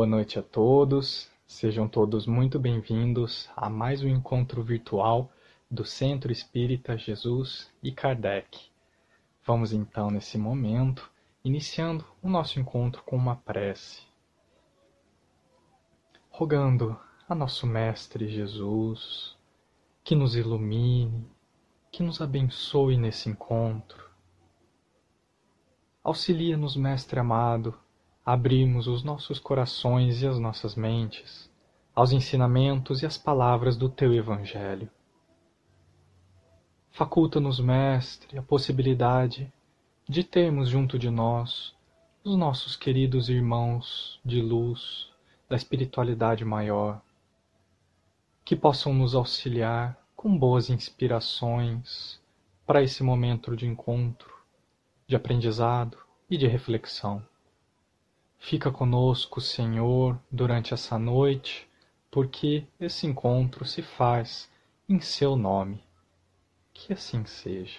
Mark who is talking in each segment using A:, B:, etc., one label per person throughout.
A: Boa noite a todos, sejam todos muito bem-vindos a mais um encontro virtual do Centro Espírita Jesus e Kardec. Vamos então, nesse momento, iniciando o nosso encontro com uma prece, rogando a nosso Mestre Jesus que nos ilumine, que nos abençoe nesse encontro. Auxilia-nos, Mestre amado, a abrirmos os nossos corações e as nossas mentes aos ensinamentos e às palavras do Teu Evangelho. Faculta-nos, Mestre, a possibilidade de termos junto de nós os nossos queridos irmãos de luz da espiritualidade maior, que possam nos auxiliar com boas inspirações para esse momento de encontro, de aprendizado e de reflexão. Fica conosco, Senhor, durante essa noite, porque esse encontro se faz em Seu nome. Que assim seja.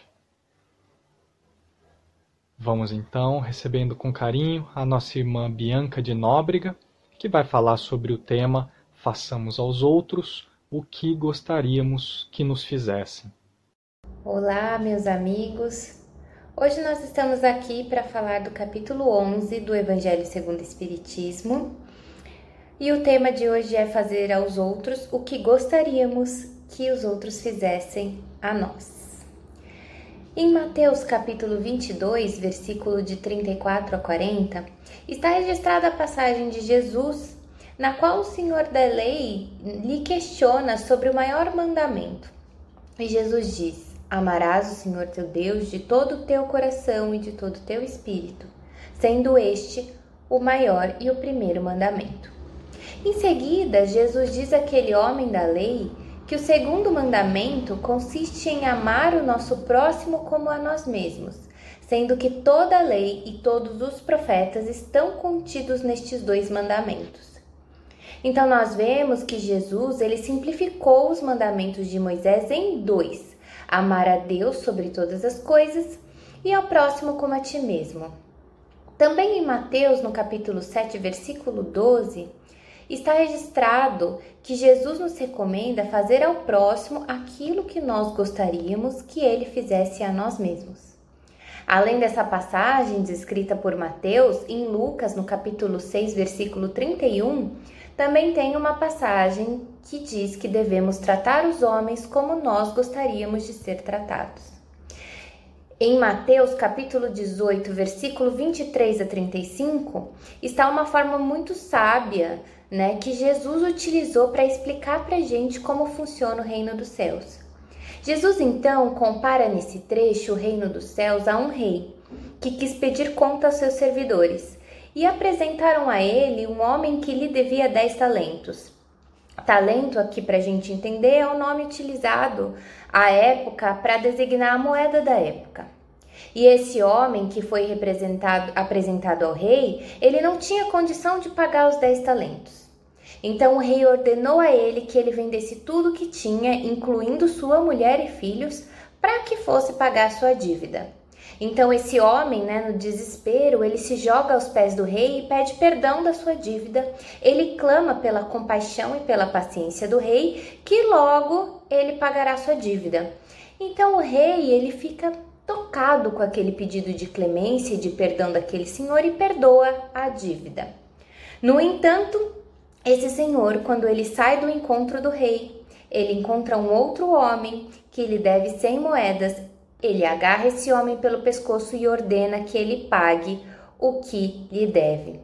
A: Vamos então recebendo com carinho a nossa irmã Bianca de Nóbrega, que vai falar sobre o tema Façamos aos outros o que gostaríamos que nos fizessem.
B: Olá, meus amigos. Hoje nós estamos aqui para falar do capítulo 11 do Evangelho segundo o Espiritismo. E o tema de hoje é fazer aos outros o que gostaríamos que os outros fizessem a nós. Em Mateus capítulo 22, versículo de 34 a 40, está registrada a passagem de Jesus, na qual o Senhor da lei lhe questiona sobre o maior mandamento. E Jesus diz: Amarás o Senhor teu Deus de todo o teu coração e de todo o teu espírito, sendo este o maior e o primeiro mandamento. Em seguida, Jesus diz àquele homem da lei que o segundo mandamento consiste em amar o nosso próximo como a nós mesmos, sendo que toda a lei e todos os profetas estão contidos nestes dois mandamentos. Então nós vemos que Jesus, ele simplificou os mandamentos de Moisés em dois: amar a Deus sobre todas as coisas e ao próximo como a ti mesmo. Também em Mateus, no capítulo 7, versículo 12, está registrado que Jesus nos recomenda fazer ao próximo aquilo que nós gostaríamos que ele fizesse a nós mesmos. Além dessa passagem descrita por Mateus, em Lucas, no capítulo 6, versículo 31, também tem uma passagem que diz que devemos tratar os homens como nós gostaríamos de ser tratados. Em Mateus capítulo 18, versículo 23 a 35, está uma forma muito sábia né, que Jesus utilizou para explicar para a gente como funciona o reino dos céus. Jesus então compara nesse trecho o reino dos céus a um rei que quis pedir conta aos seus servidores e apresentaram a ele um homem que lhe devia dez talentos. Talento, aqui para a gente entender, é o nome utilizado à época para designar a moeda da época. E esse homem que foi representado, apresentado ao rei, ele não tinha condição de pagar os dez talentos. Então o rei ordenou a ele que ele vendesse tudo o que tinha, incluindo sua mulher e filhos, para que fosse pagar sua dívida. Então esse homem, né, no desespero, ele se joga aos pés do rei e pede perdão da sua dívida. Ele clama pela compaixão e pela paciência do rei, que logo ele pagará sua dívida. Então o rei, ele fica tocado com aquele pedido de clemência e de perdão daquele senhor e perdoa a dívida. No entanto, esse senhor, quando ele sai do encontro do rei, ele encontra um outro homem que lhe deve cem moedas. Ele agarra esse homem pelo pescoço e ordena que ele pague o que lhe deve.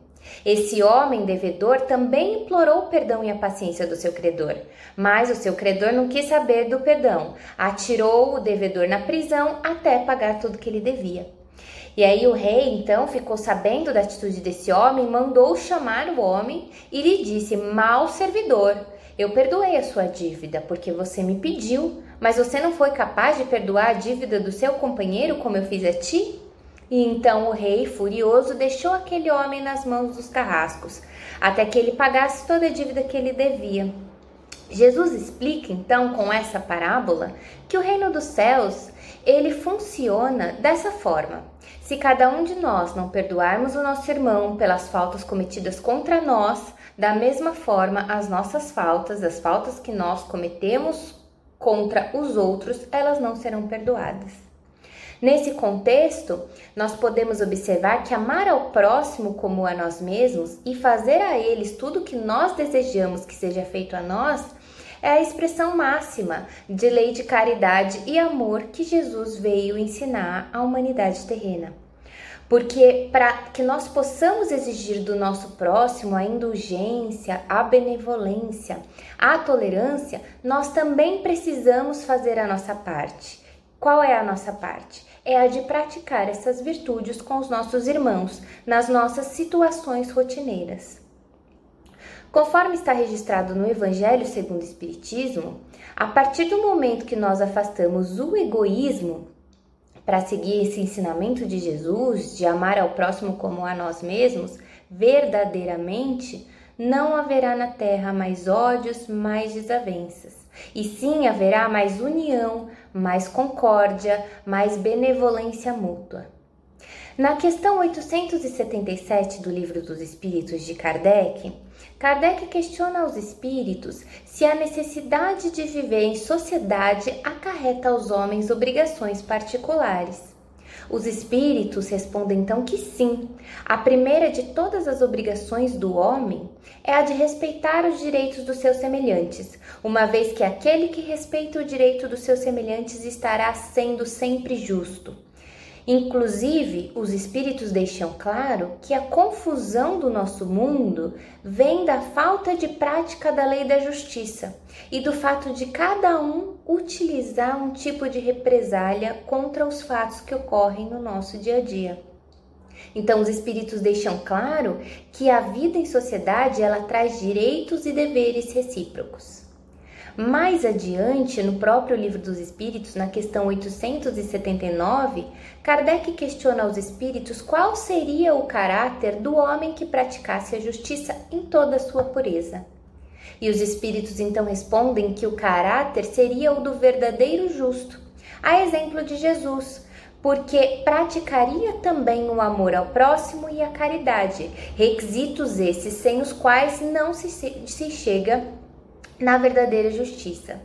B: Esse homem devedor também implorou o perdão e a paciência do seu credor, mas o seu credor não quis saber do perdão, atirou o devedor na prisão até pagar tudo que ele devia. E aí o rei então ficou sabendo da atitude desse homem, mandou chamar o homem e lhe disse: Mal servidor, eu perdoei a sua dívida porque você me pediu, mas você não foi capaz de perdoar a dívida do seu companheiro como eu fiz a ti? E então o rei, furioso, deixou aquele homem nas mãos dos carrascos, até que ele pagasse toda a dívida que ele devia. Jesus explica então com essa parábola que o reino dos céus ele funciona dessa forma. Se cada um de nós não perdoarmos o nosso irmão pelas faltas cometidas contra nós, Da mesma forma, as nossas faltas, as faltas que nós cometemos contra os outros, elas não serão perdoadas. Nesse contexto, nós podemos observar que amar ao próximo como a nós mesmos e fazer a eles tudo o que nós desejamos que seja feito a nós é a expressão máxima de lei de caridade e amor que Jesus veio ensinar à humanidade terrena. Porque para que nós possamos exigir do nosso próximo a indulgência, a benevolência, a tolerância, nós também precisamos fazer a nossa parte. Qual é a nossa parte? É a de praticar essas virtudes com os nossos irmãos nas nossas situações rotineiras. Conforme está registrado no Evangelho segundo o Espiritismo, a partir do momento que nós afastamos o egoísmo para seguir esse ensinamento de Jesus, de amar ao próximo como a nós mesmos, verdadeiramente, não haverá na terra mais ódios, mais desavenças. E sim haverá mais união, mais concórdia, mais benevolência mútua. Na questão 877 do Livro dos Espíritos de Kardec, Kardec questiona aos espíritos se a necessidade de viver em sociedade acarreta aos homens obrigações particulares. Os espíritos respondem então que sim. A primeira de todas as obrigações do homem é a de respeitar os direitos dos seus semelhantes, uma vez que aquele que respeita o direito dos seus semelhantes estará sendo sempre justo. Inclusive, os espíritos deixam claro que a confusão do nosso mundo vem da falta de prática da lei da justiça e do fato de cada um utilizar um tipo de represália contra os fatos que ocorrem no nosso dia a dia. Então, os espíritos deixam claro que a vida em sociedade ela traz direitos e deveres recíprocos. Mais adiante, no próprio Livro dos Espíritos, na questão 879, Kardec questiona aos espíritos qual seria o caráter do homem que praticasse a justiça em toda a sua pureza. E os espíritos então respondem que o caráter seria o do verdadeiro justo, a exemplo de Jesus, porque praticaria também o amor ao próximo e a caridade, requisitos esses sem os quais não se, se chega na verdadeira justiça.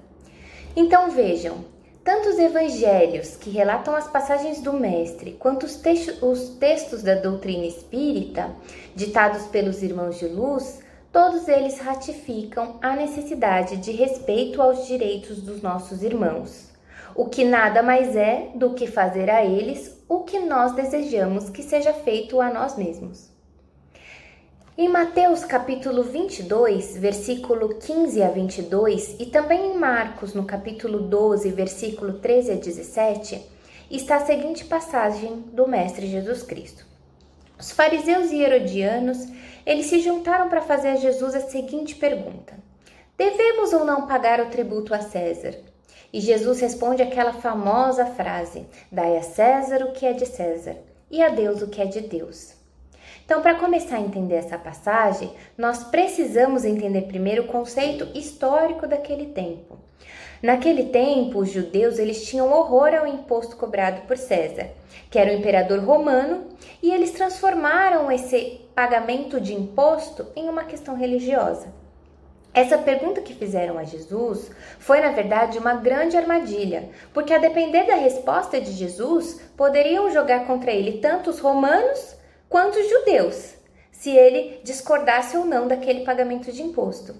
B: Então vejam, tanto os evangelhos que relatam as passagens do Mestre, quanto os, textos, os textos da doutrina espírita, ditados pelos irmãos de luz, todos eles ratificam a necessidade de respeito aos direitos dos nossos irmãos, o que nada mais é do que fazer a eles o que nós desejamos que seja feito a nós mesmos. Em Mateus capítulo 22, versículo 15 a 22, e também em Marcos no capítulo 12, versículo 13 a 17, está a seguinte passagem do Mestre Jesus Cristo. Os fariseus e herodianos, eles se juntaram para fazer a Jesus a seguinte pergunta: Devemos ou não pagar o tributo a César? E Jesus responde aquela famosa frase: Dai a César o que é de César e a Deus o que é de Deus. Então, para começar a entender essa passagem, nós precisamos entender primeiro o conceito histórico daquele tempo. Naquele tempo, os judeus eles tinham horror ao imposto cobrado por César, que era o imperador romano, e eles transformaram esse pagamento de imposto em uma questão religiosa. Essa pergunta que fizeram a Jesus foi, na verdade, uma grande armadilha, porque a depender da resposta de Jesus, poderiam jogar contra ele tanto os romanos quanto os judeus, se ele discordasse ou não daquele pagamento de imposto.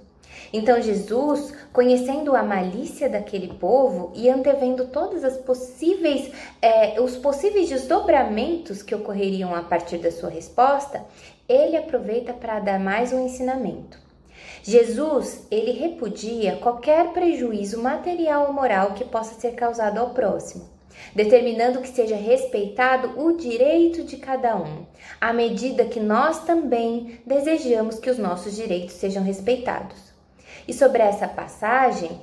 B: Então Jesus, conhecendo a malícia daquele povo e antevendo todas as possíveis, é, os possíveis desdobramentos que ocorreriam a partir da sua resposta, ele aproveita para dar mais um ensinamento. Jesus, ele repudia qualquer prejuízo material ou moral que possa ser causado ao próximo determinando que seja respeitado o direito de cada um, à medida que nós também desejamos que os nossos direitos sejam respeitados. E sobre essa passagem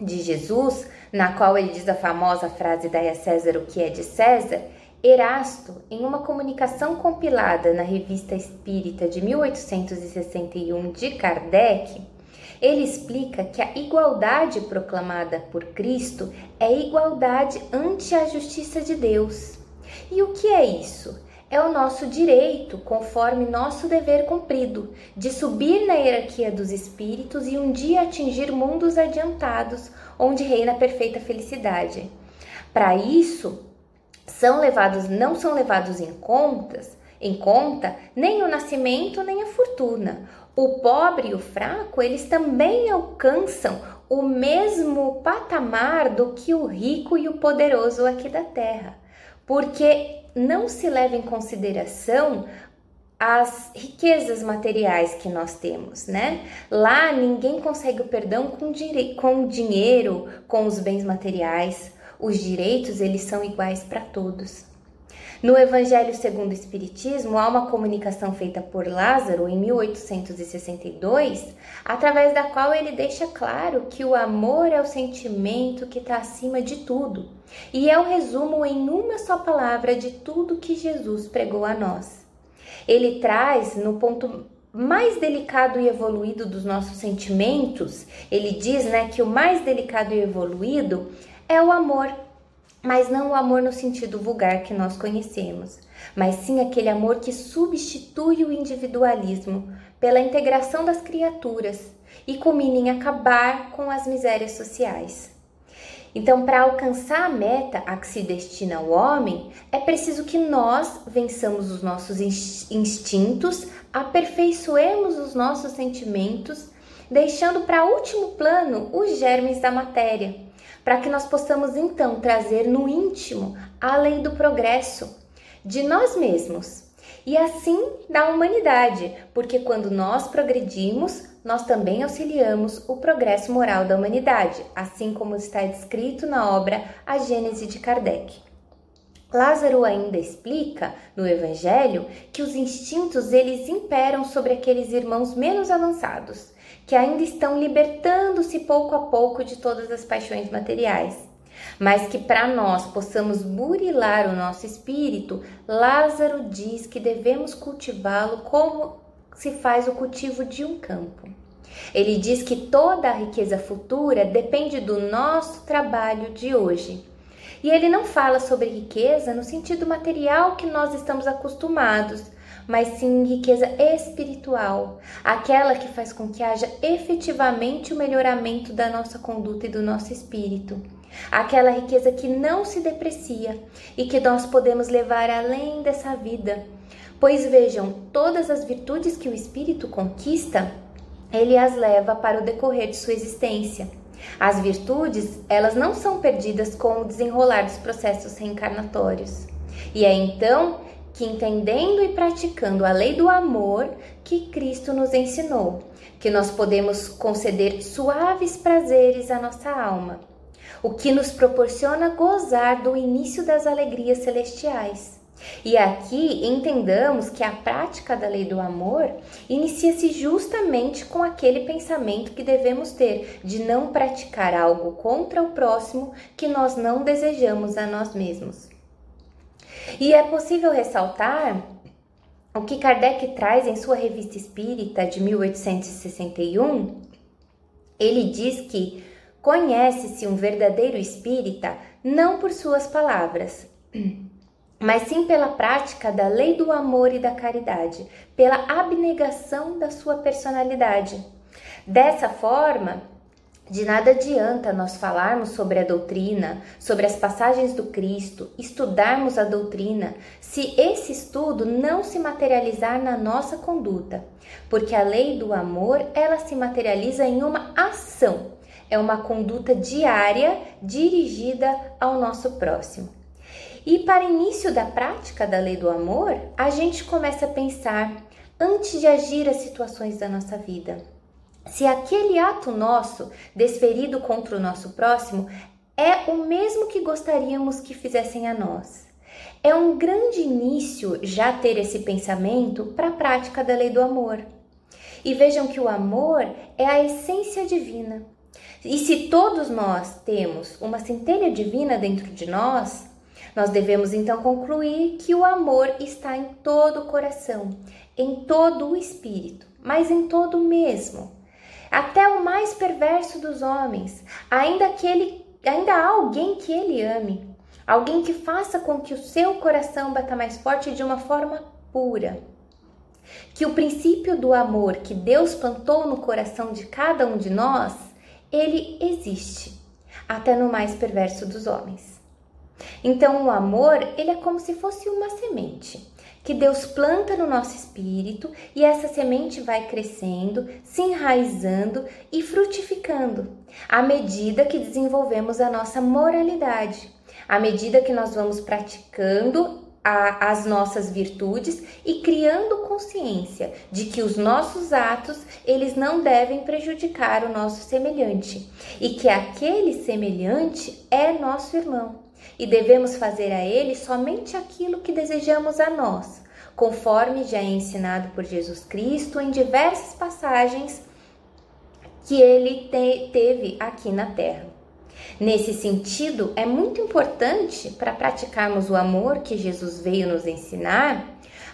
B: de Jesus, na qual ele diz a famosa frase Dai a César o que é de César, Erasto, em uma comunicação compilada na Revista Espírita de 1861 de Kardec, ele explica que a igualdade proclamada por Cristo é igualdade ante a justiça de Deus. E o que é isso? é o nosso direito, conforme nosso dever cumprido, de subir na hierarquia dos espíritos e um dia atingir mundos adiantados, onde reina a perfeita felicidade. Para isso, são levados, não são levados em contas, em conta nem o nascimento nem a fortuna. O pobre e o fraco, eles também alcançam o mesmo patamar do que o rico e o poderoso aqui da terra, porque não se leva em consideração as riquezas materiais que nós temos, né? Lá ninguém consegue o perdão com, com dinheiro, com os bens materiais. Os direitos, eles são iguais para todos. No Evangelho segundo o Espiritismo, há uma comunicação feita por Lázaro em 1862, através da qual ele deixa claro que o amor é o sentimento que está acima de tudo e é o resumo em uma só palavra de tudo que Jesus pregou a nós. Ele traz no ponto mais delicado e evoluído dos nossos sentimentos, ele diz né, que o mais delicado e evoluído é o amor mas não o amor no sentido vulgar que nós conhecemos, mas sim aquele amor que substitui o individualismo pela integração das criaturas e culmina em acabar com as misérias sociais. Então, para alcançar a meta a que se destina o homem, é preciso que nós vençamos os nossos instintos, aperfeiçoemos os nossos sentimentos, deixando para último plano os germes da matéria para que nós possamos então trazer no íntimo a lei do progresso de nós mesmos e assim da humanidade, porque quando nós progredimos, nós também auxiliamos o progresso moral da humanidade, assim como está descrito na obra A Gênese de Kardec. Lázaro ainda explica no Evangelho que os instintos eles imperam sobre aqueles irmãos menos avançados que ainda estão libertando-se pouco a pouco de todas as paixões materiais. Mas que para nós possamos burilar o nosso espírito, Lázaro diz que devemos cultivá-lo como se faz o cultivo de um campo. Ele diz que toda a riqueza futura depende do nosso trabalho de hoje. E ele não fala sobre riqueza no sentido material que nós estamos acostumados, mas sim riqueza espiritual, aquela que faz com que haja efetivamente o melhoramento da nossa conduta e do nosso espírito. Aquela riqueza que não se deprecia e que nós podemos levar além dessa vida. Pois vejam, todas as virtudes que o espírito conquista, ele as leva para o decorrer de sua existência. As virtudes, elas não são perdidas com o desenrolar dos processos reencarnatórios. E é então que entendendo e praticando a lei do amor que Cristo nos ensinou, que nós podemos conceder suaves prazeres à nossa alma, o que nos proporciona gozar do início das alegrias celestiais. E aqui entendamos que a prática da lei do amor inicia-se justamente com aquele pensamento que devemos ter de não praticar algo contra o próximo que nós não desejamos a nós mesmos. E é possível ressaltar o que Kardec traz em sua Revista Espírita de 1861. Ele diz que conhece-se um verdadeiro espírita não por suas palavras, mas sim pela prática da lei do amor e da caridade, pela abnegação da sua personalidade. Dessa forma, de nada adianta nós falarmos sobre a doutrina, sobre as passagens do Cristo, estudarmos a doutrina, se esse estudo não se materializar na nossa conduta, porque a lei do amor, ela se materializa em uma ação, é uma conduta diária dirigida ao nosso próximo. E para início da prática da lei do amor, a gente começa a pensar antes de agir as situações da nossa vida se aquele ato nosso, desferido contra o nosso próximo, é o mesmo que gostaríamos que fizessem a nós. É um grande início já ter esse pensamento para a prática da lei do amor. E vejam que o amor é a essência divina. E se todos nós temos uma centelha divina dentro de nós, nós devemos então concluir que o amor está em todo o coração, em todo o espírito, mas em todo o mesmo até o mais perverso dos homens, ainda que ele, ainda há alguém que ele ame. alguém que faça com que o seu coração bata mais forte de uma forma pura. Que o princípio do amor que Deus plantou no coração de cada um de nós, ele existe, até no mais perverso dos homens. Então, o amor, ele é como se fosse uma semente que Deus planta no nosso espírito e essa semente vai crescendo, se enraizando e frutificando à medida que desenvolvemos a nossa moralidade, à medida que nós vamos praticando a, as nossas virtudes e criando consciência de que os nossos atos eles não devem prejudicar o nosso semelhante e que aquele semelhante é nosso irmão e devemos fazer a ele somente aquilo que desejamos a nós, conforme já é ensinado por Jesus Cristo em diversas passagens que ele te teve aqui na terra. Nesse sentido, é muito importante para praticarmos o amor que Jesus veio nos ensinar,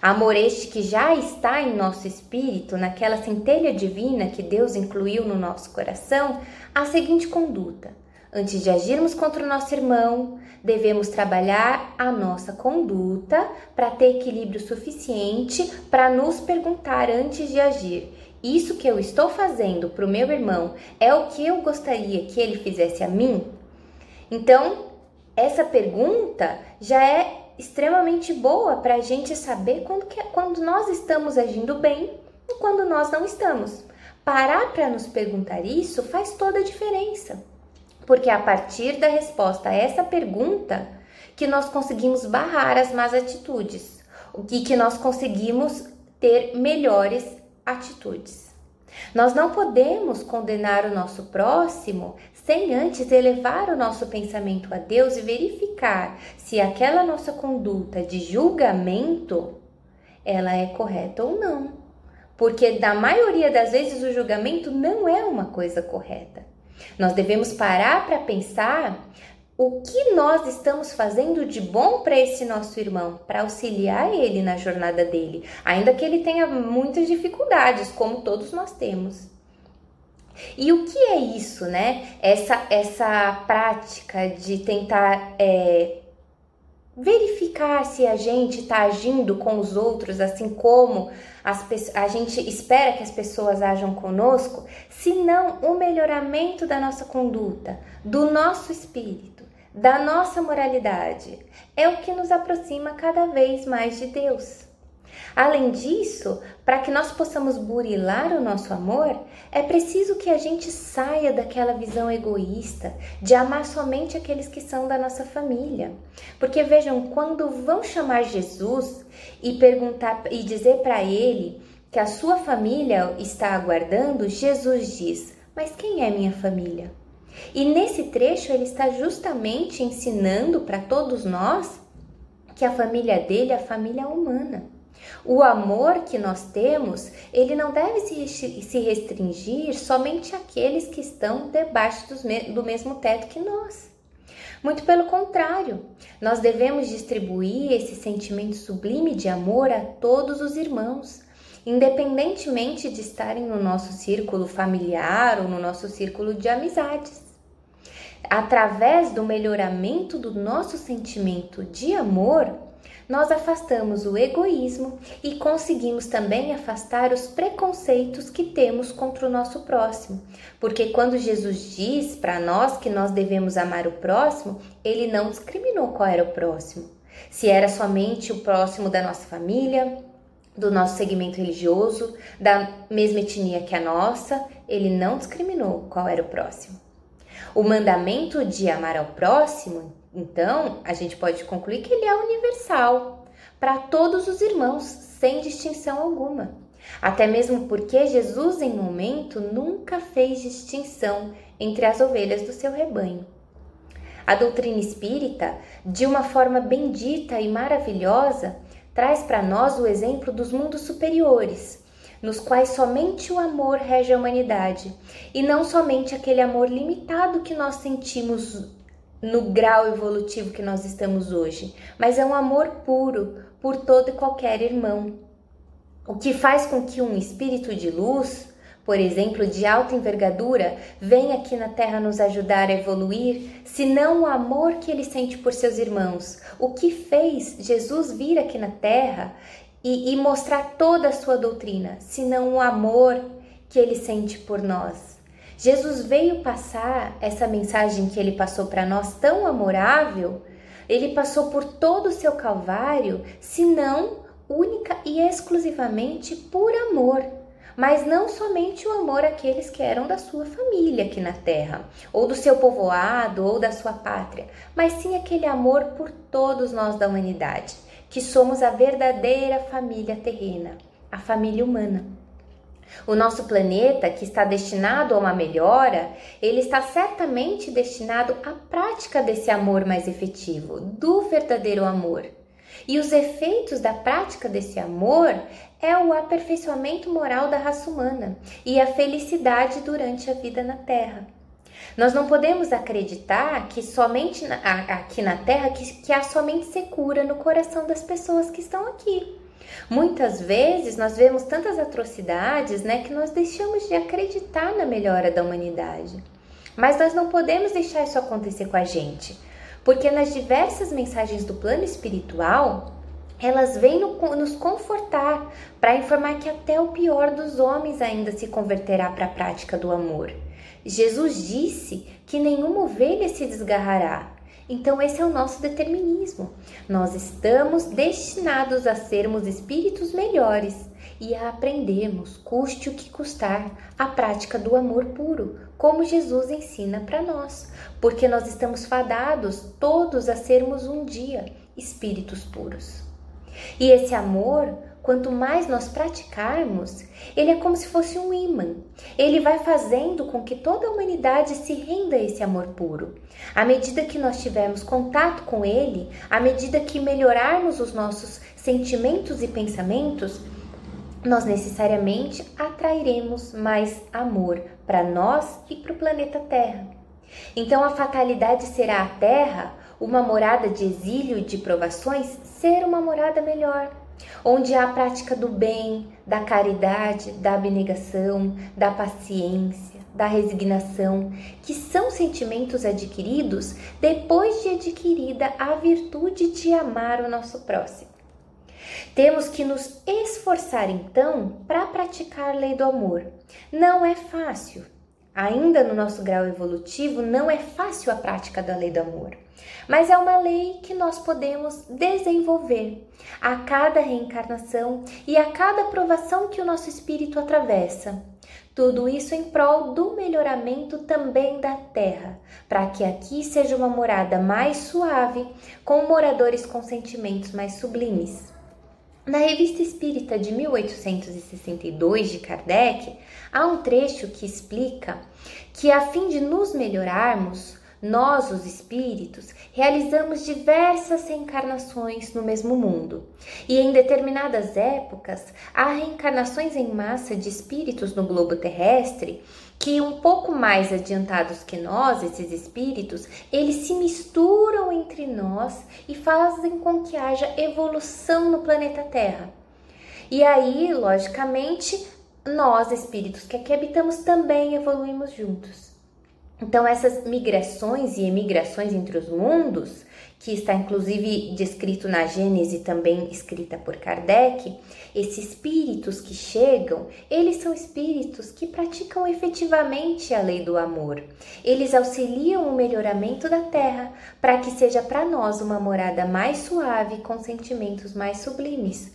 B: amor este que já está em nosso espírito, naquela centelha divina que Deus incluiu no nosso coração, a seguinte conduta: Antes de agirmos contra o nosso irmão, devemos trabalhar a nossa conduta para ter equilíbrio suficiente para nos perguntar antes de agir: isso que eu estou fazendo para o meu irmão é o que eu gostaria que ele fizesse a mim? Então, essa pergunta já é extremamente boa para a gente saber quando, que, quando nós estamos agindo bem e quando nós não estamos. Parar para nos perguntar isso faz toda a diferença porque é a partir da resposta a essa pergunta que nós conseguimos barrar as más atitudes, o que, nós conseguimos ter melhores atitudes. Nós não podemos condenar o nosso próximo sem antes elevar o nosso pensamento a Deus e verificar se aquela nossa conduta de julgamento ela é correta ou não. Porque da maioria das vezes o julgamento não é uma coisa correta. Nós devemos parar para pensar o que nós estamos fazendo de bom para esse nosso irmão, para auxiliar ele na jornada dele, ainda que ele tenha muitas dificuldades, como todos nós temos. E o que é isso, né? Essa, essa prática de tentar é, verificar se a gente está agindo com os outros assim como as, a gente espera que as pessoas ajam conosco, senão o melhoramento da nossa conduta, do nosso espírito, da nossa moralidade. É o que nos aproxima cada vez mais de Deus. Além disso, para que nós possamos burilar o nosso amor, é preciso que a gente saia daquela visão egoísta de amar somente aqueles que são da nossa família. Porque vejam, quando vão chamar Jesus e perguntar e dizer para ele que a sua família está aguardando, Jesus diz: Mas quem é minha família? E nesse trecho ele está justamente ensinando para todos nós que a família dele é a família humana. O amor que nós temos, ele não deve se restringir somente àqueles que estão debaixo do mesmo teto que nós. Muito pelo contrário, nós devemos distribuir esse sentimento sublime de amor a todos os irmãos, independentemente de estarem no nosso círculo familiar ou no nosso círculo de amizades. Através do melhoramento do nosso sentimento de amor, nós afastamos o egoísmo e conseguimos também afastar os preconceitos que temos contra o nosso próximo. Porque quando Jesus diz para nós que nós devemos amar o próximo, ele não discriminou qual era o próximo. Se era somente o próximo da nossa família, do nosso segmento religioso, da mesma etnia que a nossa, ele não discriminou qual era o próximo. O mandamento de amar ao próximo, então, a gente pode concluir que ele é universal para todos os irmãos, sem distinção alguma. Até mesmo porque Jesus, em momento, nunca fez distinção entre as ovelhas do seu rebanho. A doutrina espírita, de uma forma bendita e maravilhosa, traz para nós o exemplo dos mundos superiores, nos quais somente o amor rege a humanidade, e não somente aquele amor limitado que nós sentimos no grau evolutivo que nós estamos hoje, mas é um amor puro por todo e qualquer irmão. O que faz com que um espírito de luz por exemplo, de alta envergadura, vem aqui na Terra nos ajudar a evoluir, senão o amor que ele sente por seus irmãos? O que fez Jesus vir aqui na Terra e, e mostrar toda a sua doutrina, senão o amor que ele sente por nós? Jesus veio passar essa mensagem que ele passou para nós tão amorável, ele passou por todo o seu calvário, senão única e exclusivamente por amor mas não somente o amor àqueles que eram da sua família aqui na terra, ou do seu povoado, ou da sua pátria, mas sim aquele amor por todos nós da humanidade, que somos a verdadeira família terrena, a família humana. O nosso planeta, que está destinado a uma melhora, ele está certamente destinado à prática desse amor mais efetivo, do verdadeiro amor. E os efeitos da prática desse amor é o aperfeiçoamento moral da raça humana e a felicidade durante a vida na Terra. Nós não podemos acreditar que somente na, aqui na Terra que, que há somente secura no coração das pessoas que estão aqui. Muitas vezes nós vemos tantas atrocidades, né, que nós deixamos de acreditar na melhora da humanidade. Mas nós não podemos deixar isso acontecer com a gente, porque nas diversas mensagens do plano espiritual, elas vêm nos confortar para informar que até o pior dos homens ainda se converterá para a prática do amor. Jesus disse que nenhuma ovelha se desgarrará. Então, esse é o nosso determinismo. Nós estamos destinados a sermos espíritos melhores e a aprendermos, custe o que custar, a prática do amor puro, como Jesus ensina para nós, porque nós estamos fadados todos a sermos um dia espíritos puros. E esse amor, quanto mais nós praticarmos, ele é como se fosse um imã. Ele vai fazendo com que toda a humanidade se renda a esse amor puro. À medida que nós tivermos contato com ele, à medida que melhorarmos os nossos sentimentos e pensamentos, nós necessariamente atrairemos mais amor para nós e para o planeta Terra. Então a fatalidade será a Terra uma morada de exílio e de provações ser uma morada melhor, onde há a prática do bem, da caridade, da abnegação, da paciência, da resignação, que são sentimentos adquiridos depois de adquirida a virtude de amar o nosso próximo. Temos que nos esforçar então para praticar a lei do amor. Não é fácil. Ainda no nosso grau evolutivo, não é fácil a prática da lei do amor mas é uma lei que nós podemos desenvolver a cada reencarnação e a cada provação que o nosso espírito atravessa. Tudo isso em prol do melhoramento também da terra, para que aqui seja uma morada mais suave, com moradores com sentimentos mais sublimes. Na Revista Espírita de 1862 de Kardec, há um trecho que explica que, a fim de nos melhorarmos, nós, os espíritos, realizamos diversas reencarnações no mesmo mundo, e em determinadas épocas há reencarnações em massa de espíritos no globo terrestre que, um pouco mais adiantados que nós, esses espíritos, eles se misturam entre nós e fazem com que haja evolução no planeta Terra. E aí, logicamente, nós, espíritos que aqui habitamos, também evoluímos juntos. Então, essas migrações e emigrações entre os mundos, que está inclusive descrito na Gênese, também escrita por Kardec, esses espíritos que chegam, eles são espíritos que praticam efetivamente a lei do amor. Eles auxiliam o melhoramento da terra para que seja para nós uma morada mais suave, com sentimentos mais sublimes.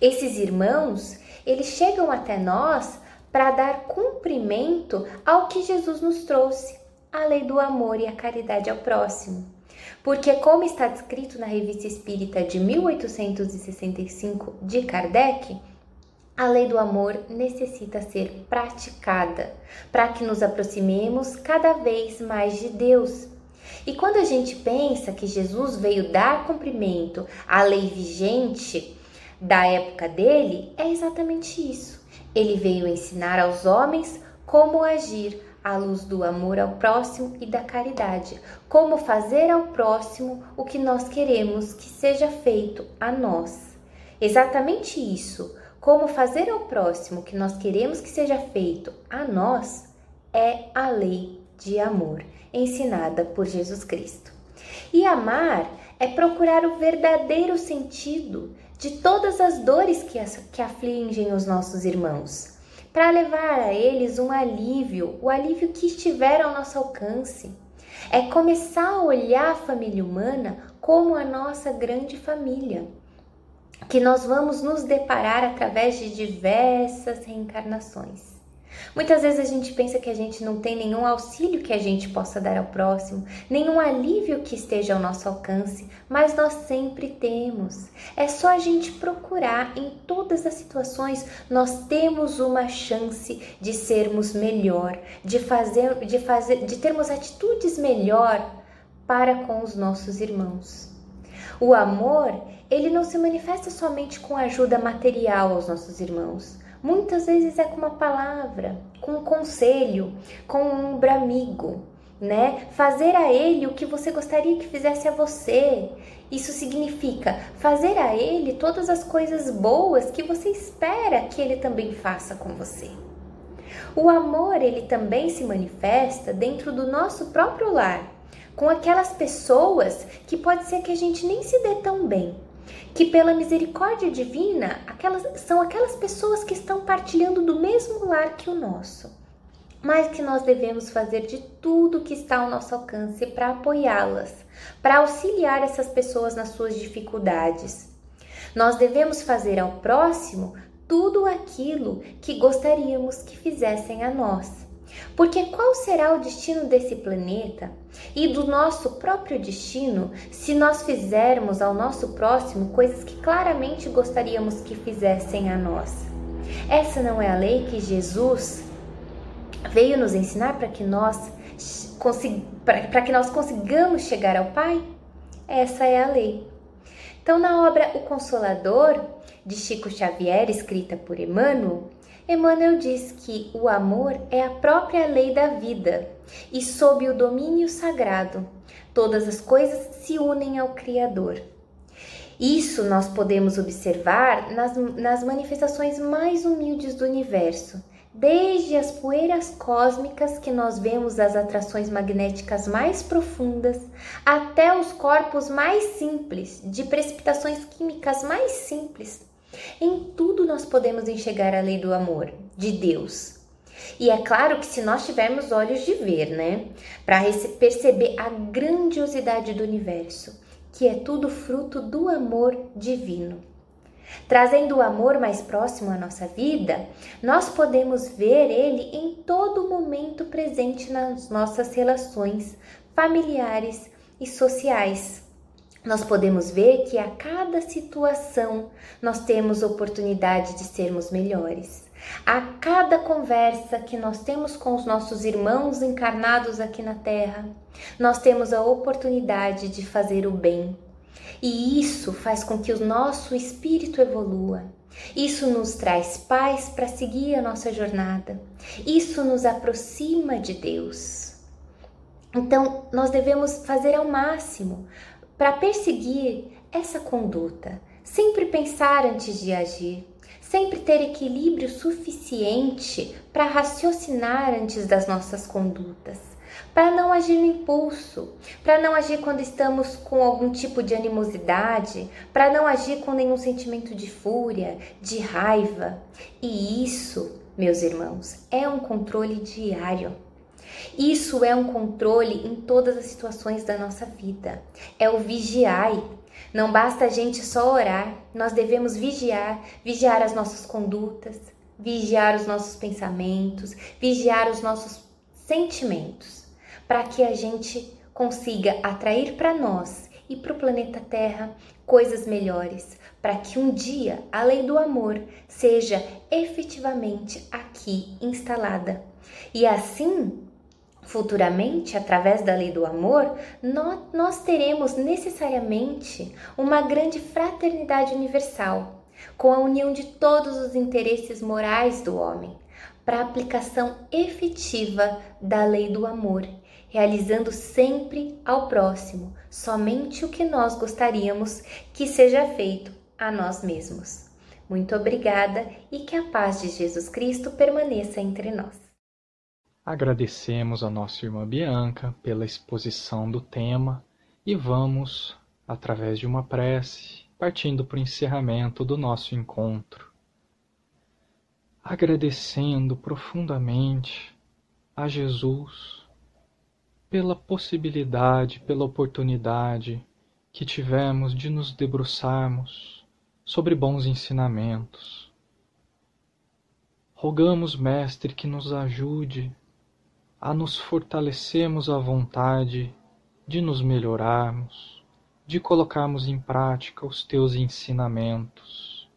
B: Esses irmãos, eles chegam até nós para dar cumprimento ao que Jesus nos trouxe, a lei do amor e a caridade ao próximo. Porque, como está descrito na Revista Espírita de 1865 de Kardec, a lei do amor necessita ser praticada para que nos aproximemos cada vez mais de Deus. E quando a gente pensa que Jesus veio dar cumprimento à lei vigente da época dele, é exatamente isso. Ele veio ensinar aos homens como agir à luz do amor ao próximo e da caridade, como fazer ao próximo o que nós queremos que seja feito a nós. Exatamente isso, como fazer ao próximo o que nós queremos que seja feito a nós, é a lei de amor ensinada por Jesus Cristo. E amar é procurar o verdadeiro sentido de todas as dores que, que afligem os nossos irmãos, para levar a eles um alívio, o alívio que estiver ao nosso alcance. É começar a olhar a família humana como a nossa grande família, que nós vamos nos deparar através de diversas reencarnações. Muitas vezes a gente pensa que a gente não tem nenhum auxílio que a gente possa dar ao próximo, nenhum alívio que esteja ao nosso alcance, mas nós sempre temos. É só a gente procurar em todas as situações, nós temos uma chance de sermos melhor, de fazer, de fazer, de termos atitudes melhor para com os nossos irmãos. O amor, ele não se manifesta somente com ajuda material aos nossos irmãos Muitas vezes é com uma palavra, com um conselho, com um ombro amigo, né? Fazer a ele o que você gostaria que fizesse a você. Isso significa fazer a ele todas as coisas boas que você espera que ele também faça com você. O amor, ele também se manifesta dentro do nosso próprio lar, com aquelas pessoas que pode ser que a gente nem se dê tão bem, que pela misericórdia divina, aquelas são aquelas pessoas que estão partilhando do mesmo lar que o nosso, mas que nós devemos fazer de tudo que está ao nosso alcance para apoiá-las, para auxiliar essas pessoas nas suas dificuldades. Nós devemos fazer ao próximo tudo aquilo que gostaríamos que fizessem a nós. Porque qual será o destino desse planeta e do nosso próprio destino se nós fizermos ao nosso próximo coisas que claramente gostaríamos que fizessem a nós? Essa não é a lei que Jesus veio nos ensinar para que nós para que nós consigamos chegar ao Pai? Essa é a lei. Então, na obra O Consolador, de Chico Xavier, escrita por Emmanuel, Emmanuel diz que o amor é a própria lei da vida e, sob o domínio sagrado, todas as coisas se unem ao Criador. Isso nós podemos observar nas, nas manifestações mais humildes do universo, desde as poeiras cósmicas que nós vemos das atrações magnéticas mais profundas, até os corpos mais simples, de precipitações químicas mais simples em tudo nós podemos enxergar a lei do amor de Deus. E é claro que se nós tivermos olhos de ver, né, para perceber a grandiosidade do universo, que é tudo fruto do amor divino. Trazendo o amor mais próximo à nossa vida, nós podemos ver ele em todo momento presente nas nossas relações familiares e sociais nós podemos ver que a cada situação nós temos oportunidade de sermos melhores. A cada conversa que nós temos com os nossos irmãos encarnados aqui na Terra, nós temos a oportunidade de fazer o bem. E isso faz com que o nosso espírito evolua. Isso nos traz paz para seguir a nossa jornada. Isso nos aproxima de Deus. Então, nós devemos fazer ao máximo para perseguir essa conduta, sempre pensar antes de agir, sempre ter equilíbrio suficiente para raciocinar antes das nossas condutas, para não agir no impulso, para não agir quando estamos com algum tipo de animosidade, para não agir com nenhum sentimento de fúria, de raiva. E isso, meus irmãos, é um controle diário. Isso é um controle em todas as situações da nossa vida. É o vigiai. Não basta a gente só orar, nós devemos vigiar, vigiar as nossas condutas, vigiar os nossos pensamentos, vigiar os nossos sentimentos, para que a gente consiga atrair para nós e para o planeta Terra coisas melhores, para que um dia a lei do amor seja efetivamente aqui instalada. E assim Futuramente, através da lei do amor, nós teremos necessariamente uma grande fraternidade universal, com a união de todos os interesses morais do homem, para a aplicação efetiva da lei do amor, realizando sempre ao próximo somente o que nós gostaríamos que seja feito a nós mesmos. Muito obrigada e que a paz de Jesus Cristo permaneça entre nós.
A: Agradecemos a nossa irmã Bianca pela exposição do tema e vamos, através de uma prece, partindo para o encerramento do nosso encontro. Agradecendo profundamente a Jesus pela possibilidade, pela oportunidade que tivemos de nos debruçarmos sobre bons ensinamentos. Rogamos, Mestre, que nos ajude a nos fortalecermos à vontade de nos melhorarmos, de colocarmos em prática os teus ensinamentos.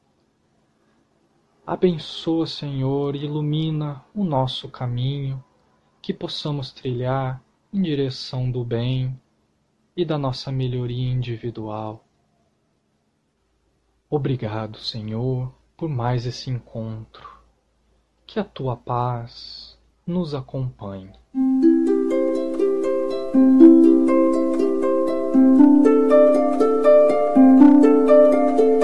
A: Abençoa, Senhor, e ilumina o nosso caminho, que possamos trilhar em direção do bem e da nossa melhoria individual. Obrigado, Senhor, por mais esse encontro. Que a tua paz nos acompanhe.